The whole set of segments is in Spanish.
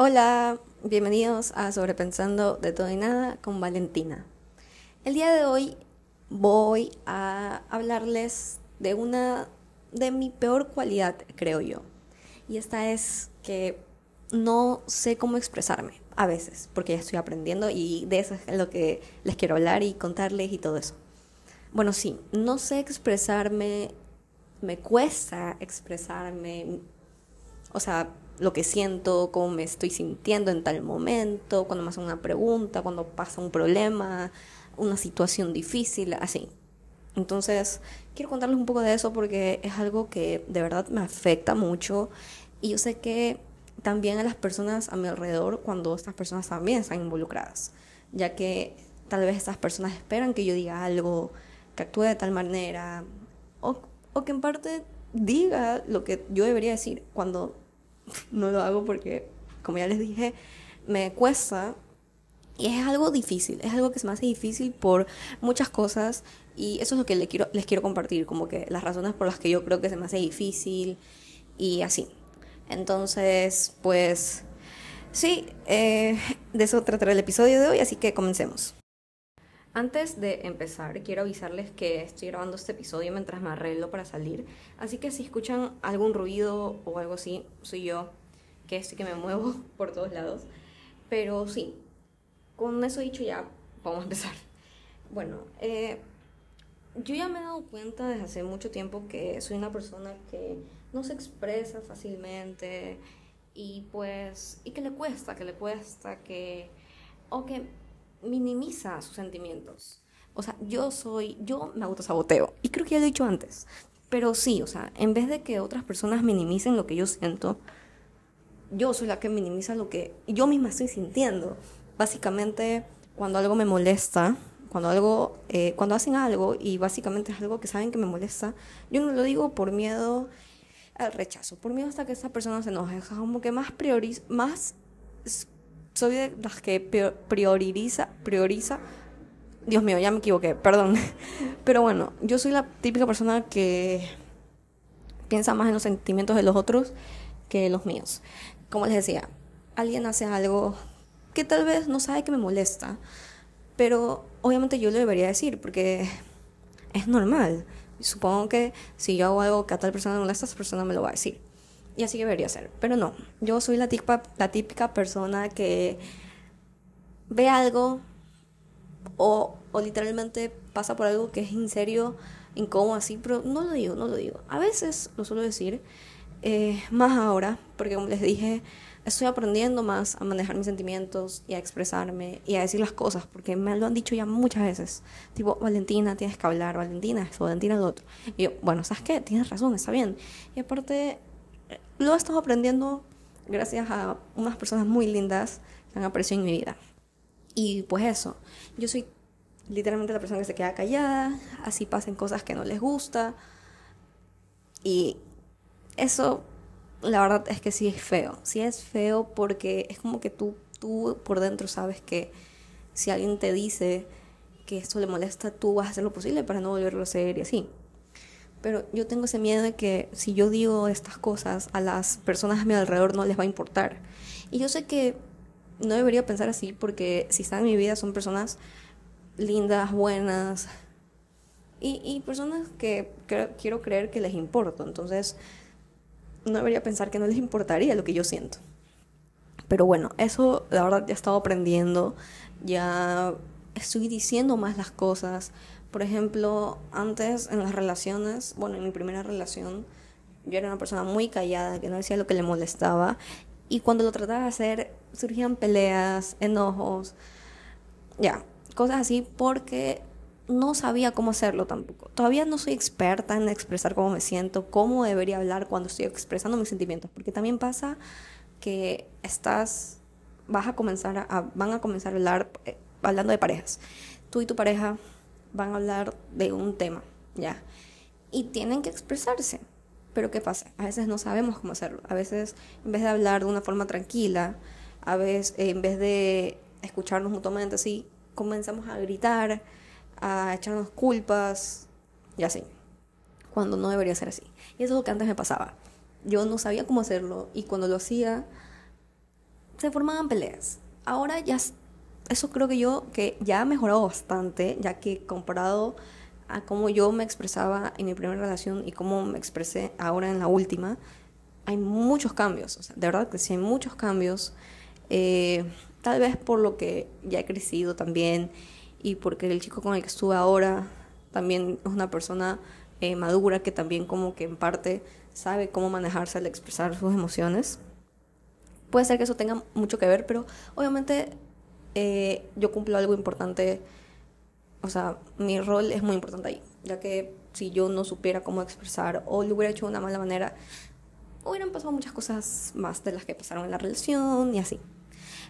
Hola, bienvenidos a Sobrepensando de todo y nada con Valentina. El día de hoy voy a hablarles de una de mi peor cualidad, creo yo. Y esta es que no sé cómo expresarme a veces, porque ya estoy aprendiendo y de eso es lo que les quiero hablar y contarles y todo eso. Bueno, sí, no sé expresarme, me cuesta expresarme, o sea, lo que siento, cómo me estoy sintiendo en tal momento, cuando me hacen una pregunta, cuando pasa un problema, una situación difícil, así. Entonces, quiero contarles un poco de eso porque es algo que de verdad me afecta mucho y yo sé que también a las personas a mi alrededor cuando estas personas también están involucradas, ya que tal vez estas personas esperan que yo diga algo, que actúe de tal manera, o, o que en parte diga lo que yo debería decir cuando no lo hago porque, como ya les dije, me cuesta y es algo difícil, es algo que se me hace difícil por muchas cosas y eso es lo que les quiero, les quiero compartir, como que las razones por las que yo creo que se me hace difícil y así. Entonces, pues sí, eh, de eso tratará el episodio de hoy, así que comencemos. Antes de empezar, quiero avisarles que estoy grabando este episodio mientras me arreglo para salir, así que si escuchan algún ruido o algo así, soy yo, que es que me muevo por todos lados. Pero sí, con eso dicho ya, vamos a empezar. Bueno, eh, yo ya me he dado cuenta desde hace mucho tiempo que soy una persona que no se expresa fácilmente y pues, y que le cuesta, que le cuesta, que, o que minimiza sus sentimientos. O sea, yo soy, yo me autosaboteo. Y creo que ya lo he dicho antes. Pero sí, o sea, en vez de que otras personas minimicen lo que yo siento, yo soy la que minimiza lo que yo misma estoy sintiendo. Básicamente, cuando algo me molesta, cuando algo, eh, cuando hacen algo y básicamente es algo que saben que me molesta, yo no lo digo por miedo al rechazo, por miedo hasta que esa persona se enoje. O como que más prioriza, más soy de las que prioriza, prioriza. Dios mío, ya me equivoqué, perdón. Pero bueno, yo soy la típica persona que piensa más en los sentimientos de los otros que los míos. Como les decía, alguien hace algo que tal vez no sabe que me molesta, pero obviamente yo lo debería decir porque es normal. Supongo que si yo hago algo que a tal persona le molesta, esa persona me lo va a decir y así debería ser. Pero no, yo soy la típica, la típica persona que ve algo o, o literalmente pasa por algo que es en serio, incómodo así, pero no lo digo, no lo digo. A veces lo suelo decir, eh, más ahora, porque como les dije, estoy aprendiendo más a manejar mis sentimientos y a expresarme y a decir las cosas, porque me lo han dicho ya muchas veces. Tipo, Valentina, tienes que hablar, Valentina esto, Valentina lo otro. Y yo, bueno, ¿sabes qué? Tienes razón, está bien. Y aparte, lo he estado aprendiendo gracias a unas personas muy lindas que han aparecido en mi vida. Y pues eso, yo soy literalmente la persona que se queda callada, así pasen cosas que no les gusta. Y eso, la verdad es que sí es feo. Sí es feo porque es como que tú, tú por dentro sabes que si alguien te dice que esto le molesta, tú vas a hacer lo posible para no volverlo a hacer y así. Pero yo tengo ese miedo de que si yo digo estas cosas a las personas a mi alrededor no les va a importar. Y yo sé que no debería pensar así porque si están en mi vida son personas lindas, buenas y, y personas que quiero creer que les importo. Entonces no debería pensar que no les importaría lo que yo siento. Pero bueno, eso la verdad ya he estado aprendiendo, ya estoy diciendo más las cosas, por ejemplo, antes en las relaciones, bueno, en mi primera relación, yo era una persona muy callada, que no decía lo que le molestaba. Y cuando lo trataba de hacer, surgían peleas, enojos, ya, cosas así, porque no sabía cómo hacerlo tampoco. Todavía no soy experta en expresar cómo me siento, cómo debería hablar cuando estoy expresando mis sentimientos, porque también pasa que estás, vas a comenzar a, van a comenzar a hablar, eh, hablando de parejas. Tú y tu pareja van a hablar de un tema, ¿ya? Y tienen que expresarse. Pero ¿qué pasa? A veces no sabemos cómo hacerlo. A veces, en vez de hablar de una forma tranquila, a veces, en vez de escucharnos mutuamente así, comenzamos a gritar, a echarnos culpas y así. Cuando no debería ser así. Y eso es lo que antes me pasaba. Yo no sabía cómo hacerlo y cuando lo hacía, se formaban peleas. Ahora ya, eso creo que yo, que ya ha mejorado bastante, ya que comparado a cómo yo me expresaba en mi primera relación y cómo me expresé ahora en la última, hay muchos cambios, o sea, de verdad que sí hay muchos cambios, eh, tal vez por lo que ya he crecido también y porque el chico con el que estuve ahora también es una persona eh, madura que también como que en parte sabe cómo manejarse al expresar sus emociones. Puede ser que eso tenga mucho que ver, pero obviamente eh, yo cumplo algo importante, o sea, mi rol es muy importante ahí, ya que si yo no supiera cómo expresar o lo hubiera hecho de una mala manera, hubieran pasado muchas cosas más de las que pasaron en la relación y así.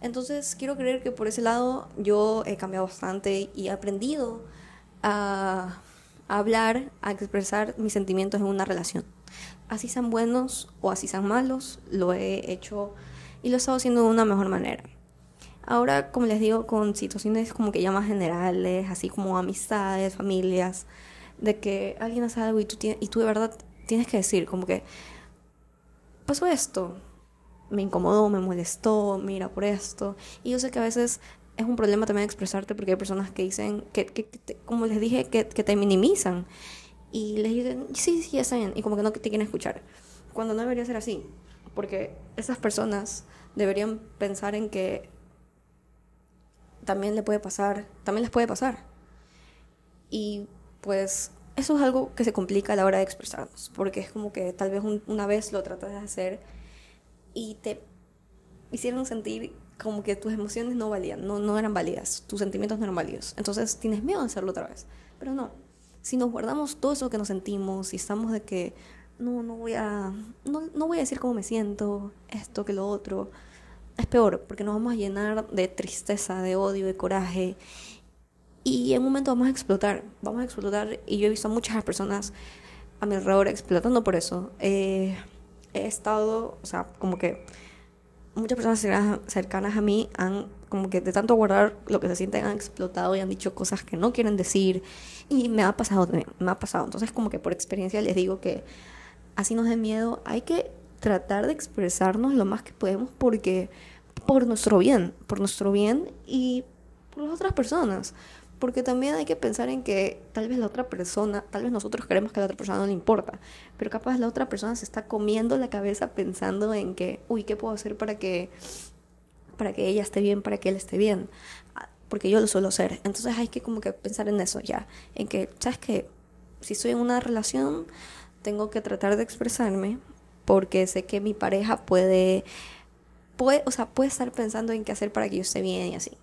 Entonces quiero creer que por ese lado yo he cambiado bastante y he aprendido a, hablar, a expresar mis sentimientos en una relación. Así sean buenos o así sean malos, lo he hecho y lo he estado haciendo de una mejor manera. Ahora, como les digo, con situaciones como que ya más generales, así como amistades, familias, de que alguien hace algo y tú, y tú de verdad tienes que decir, como que pasó esto, me incomodó, me molestó, mira por esto. Y yo sé que a veces es un problema también expresarte porque hay personas que dicen, que, que, como les dije, que, que, te minimizan. Y les dicen, sí, sí, está bien. Y como que no te quieren escuchar. Cuando no debería ser así. Porque esas personas deberían pensar en que también le puede pasar, también les puede pasar. Y pues eso es algo que se complica a la hora de expresarnos. Porque es como que tal vez una vez lo tratas de hacer y te hicieron sentir como que tus emociones no valían, no, no eran válidas, tus sentimientos no eran válidos. Entonces tienes miedo de hacerlo otra vez. Pero no, si nos guardamos todo eso que nos sentimos, y estamos de que no, no voy a, no, no voy a decir cómo me siento, esto que lo otro, es peor, porque nos vamos a llenar de tristeza, de odio, de coraje. Y en un momento vamos a explotar, vamos a explotar. Y yo he visto a muchas personas a mi alrededor explotando por eso. Eh, he estado, o sea, como que muchas personas cercanas a mí han, como que de tanto guardar lo que se sienten, han explotado y han dicho cosas que no quieren decir. Y me ha pasado también, me ha pasado. Entonces, como que por experiencia les digo que así nos dé miedo, hay que tratar de expresarnos lo más que podemos porque por nuestro bien, por nuestro bien y por las otras personas. Porque también hay que pensar en que tal vez la otra persona, tal vez nosotros creemos que a la otra persona no le importa, pero capaz la otra persona se está comiendo la cabeza pensando en que, uy, ¿qué puedo hacer para que, para que ella esté bien, para que él esté bien? Ah, porque yo lo suelo hacer. Entonces hay que como que pensar en eso ya, en que, ¿sabes qué? Si estoy en una relación, tengo que tratar de expresarme porque sé que mi pareja puede, puede, o sea, puede estar pensando en qué hacer para que yo esté bien y así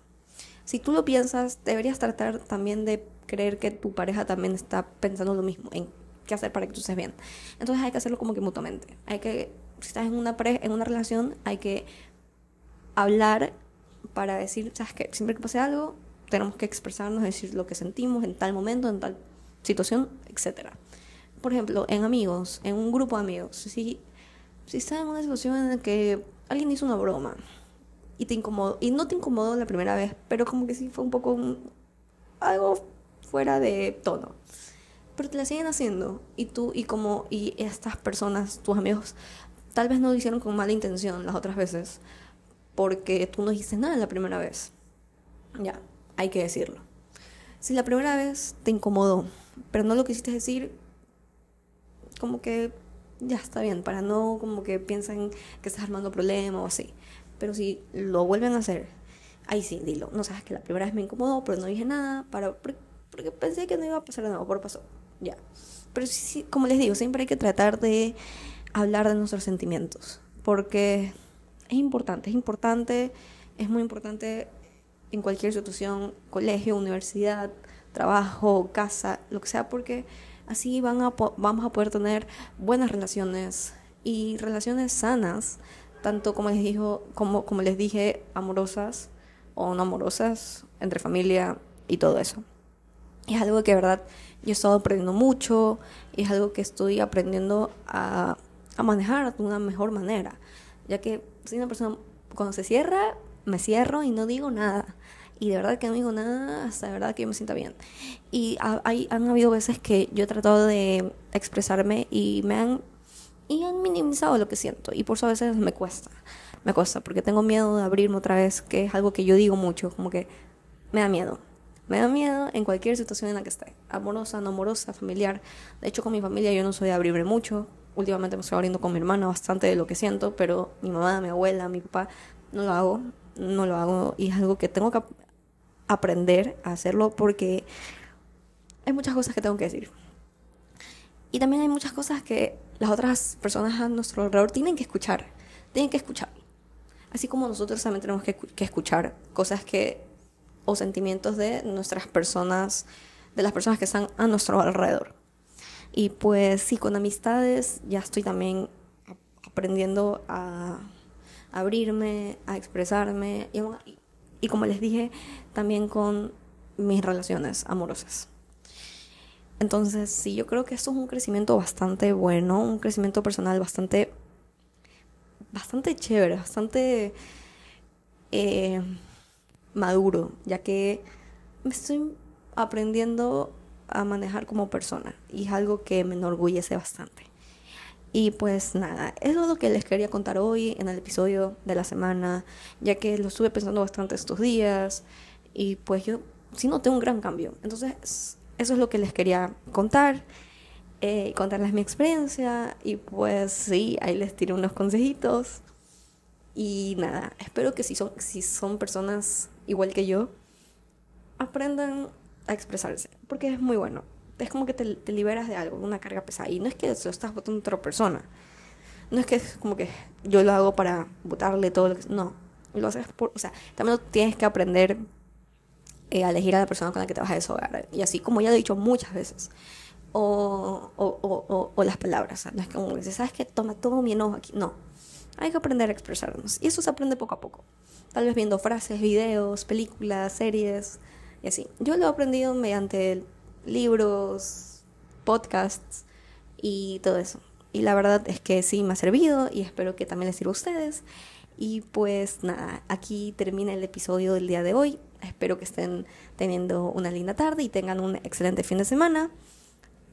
si tú lo piensas, deberías tratar también de creer que tu pareja también está pensando lo mismo, en qué hacer para que tú estés bien. Entonces hay que hacerlo como que mutuamente. Hay que, si estás en una, pareja, en una relación, hay que hablar para decir, ¿sabes qué? Siempre que pase algo, tenemos que expresarnos, decir lo que sentimos en tal momento, en tal situación, etc. Por ejemplo, en amigos, en un grupo de amigos, si, si estás en una situación en la que alguien hizo una broma, y te incomodó, y no te incomodó la primera vez, pero como que sí fue un poco algo fuera de tono. Pero te la siguen haciendo y tú y como y estas personas, tus amigos, tal vez no lo hicieron con mala intención las otras veces, porque tú no dijiste nada la primera vez. Ya, hay que decirlo. Si la primera vez te incomodó, pero no lo quisiste decir, como que ya está bien, para no como que piensen que estás armando problemas o así. Pero si lo vuelven a hacer, ahí sí, dilo. No sabes que la primera vez me incomodó, pero no dije nada, para, porque pensé que no iba a pasar nuevo, por pasó. Ya. Pero sí, como les digo, siempre hay que tratar de hablar de nuestros sentimientos, porque es importante, es importante, es muy importante en cualquier situación, colegio, universidad, trabajo, casa, lo que sea, porque así van a vamos a poder tener buenas relaciones y relaciones sanas tanto como les, dijo, como, como les dije, amorosas o no amorosas, entre familia y todo eso. es algo que de verdad yo he estado aprendiendo mucho y es algo que estoy aprendiendo a, a manejar de una mejor manera, ya que soy una persona, cuando se cierra, me cierro y no digo nada. Y de verdad que no digo nada hasta de verdad que yo me sienta bien. Y hay, han habido veces que yo he tratado de expresarme y me han y han minimizado lo que siento y por eso a veces me cuesta. me cuesta, porque tengo miedo de abrirme otra vez, que es algo que yo digo mucho, como que me da miedo. Me da miedo en cualquier situación en la que esté, amorosa, no amorosa, familiar. De hecho, con mi familia yo no soy de abrirme mucho. Últimamente me estoy abriendo con mi hermana bastante de lo que siento, pero mi mamá, mi abuela, mi papá, no lo hago. No lo hago y es algo que tengo que aprender a hacerlo porque hay muchas cosas que tengo que decir. Y también hay muchas cosas que las otras personas a nuestro alrededor tienen que escuchar. Tienen que escuchar. Así como nosotros también tenemos que, escuchar cosas que o sentimientos de nuestras personas, de las personas que están a nuestro alrededor. Y pues sí, con amistades ya estoy también aprendiendo a abrirme, a expresarme y, y como les dije, también con mis relaciones amorosas. Entonces, sí, yo creo que esto es un crecimiento bastante bueno, un crecimiento personal bastante, bastante chévere, bastante eh, maduro, ya que me estoy aprendiendo a manejar como persona y es algo que me enorgullece bastante. Y pues nada, eso es lo que les quería contar hoy en el episodio de la semana, ya que lo estuve pensando bastante estos días y pues yo sí noté un gran cambio. Entonces, eso es lo que les quería contar, eh, contarles mi experiencia y pues sí, ahí les tiré unos consejitos. Y nada, espero que si son, si son personas igual que yo, aprendan a expresarse, porque es muy bueno. Es como que te, liberas de algo, una carga pesada. Y no es que se lo estás botando a otra persona. No es que es como que yo lo hago para botarle todo lo que... No, lo haces por... O sea, también tienes que aprender eh, a elegir a la persona con la que te vas a deshogar. Y así como ya lo he dicho muchas veces. O, o, o, o las palabras. No es como que ¿sabes que Toma todo mi enojo aquí. No. Hay que aprender a expresarnos. Y eso se aprende poco a poco. Tal vez viendo frases, videos, películas, series y así. Yo lo he aprendido mediante libros, podcasts y todo eso. Y la verdad es que sí me ha servido y espero que también les sirva a ustedes. Y pues nada, aquí termina el episodio del día de hoy. Espero que estén teniendo una linda tarde y tengan un excelente fin de semana.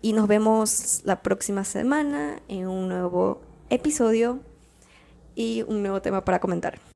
Y nos vemos la próxima semana en un nuevo episodio y un nuevo tema para comentar.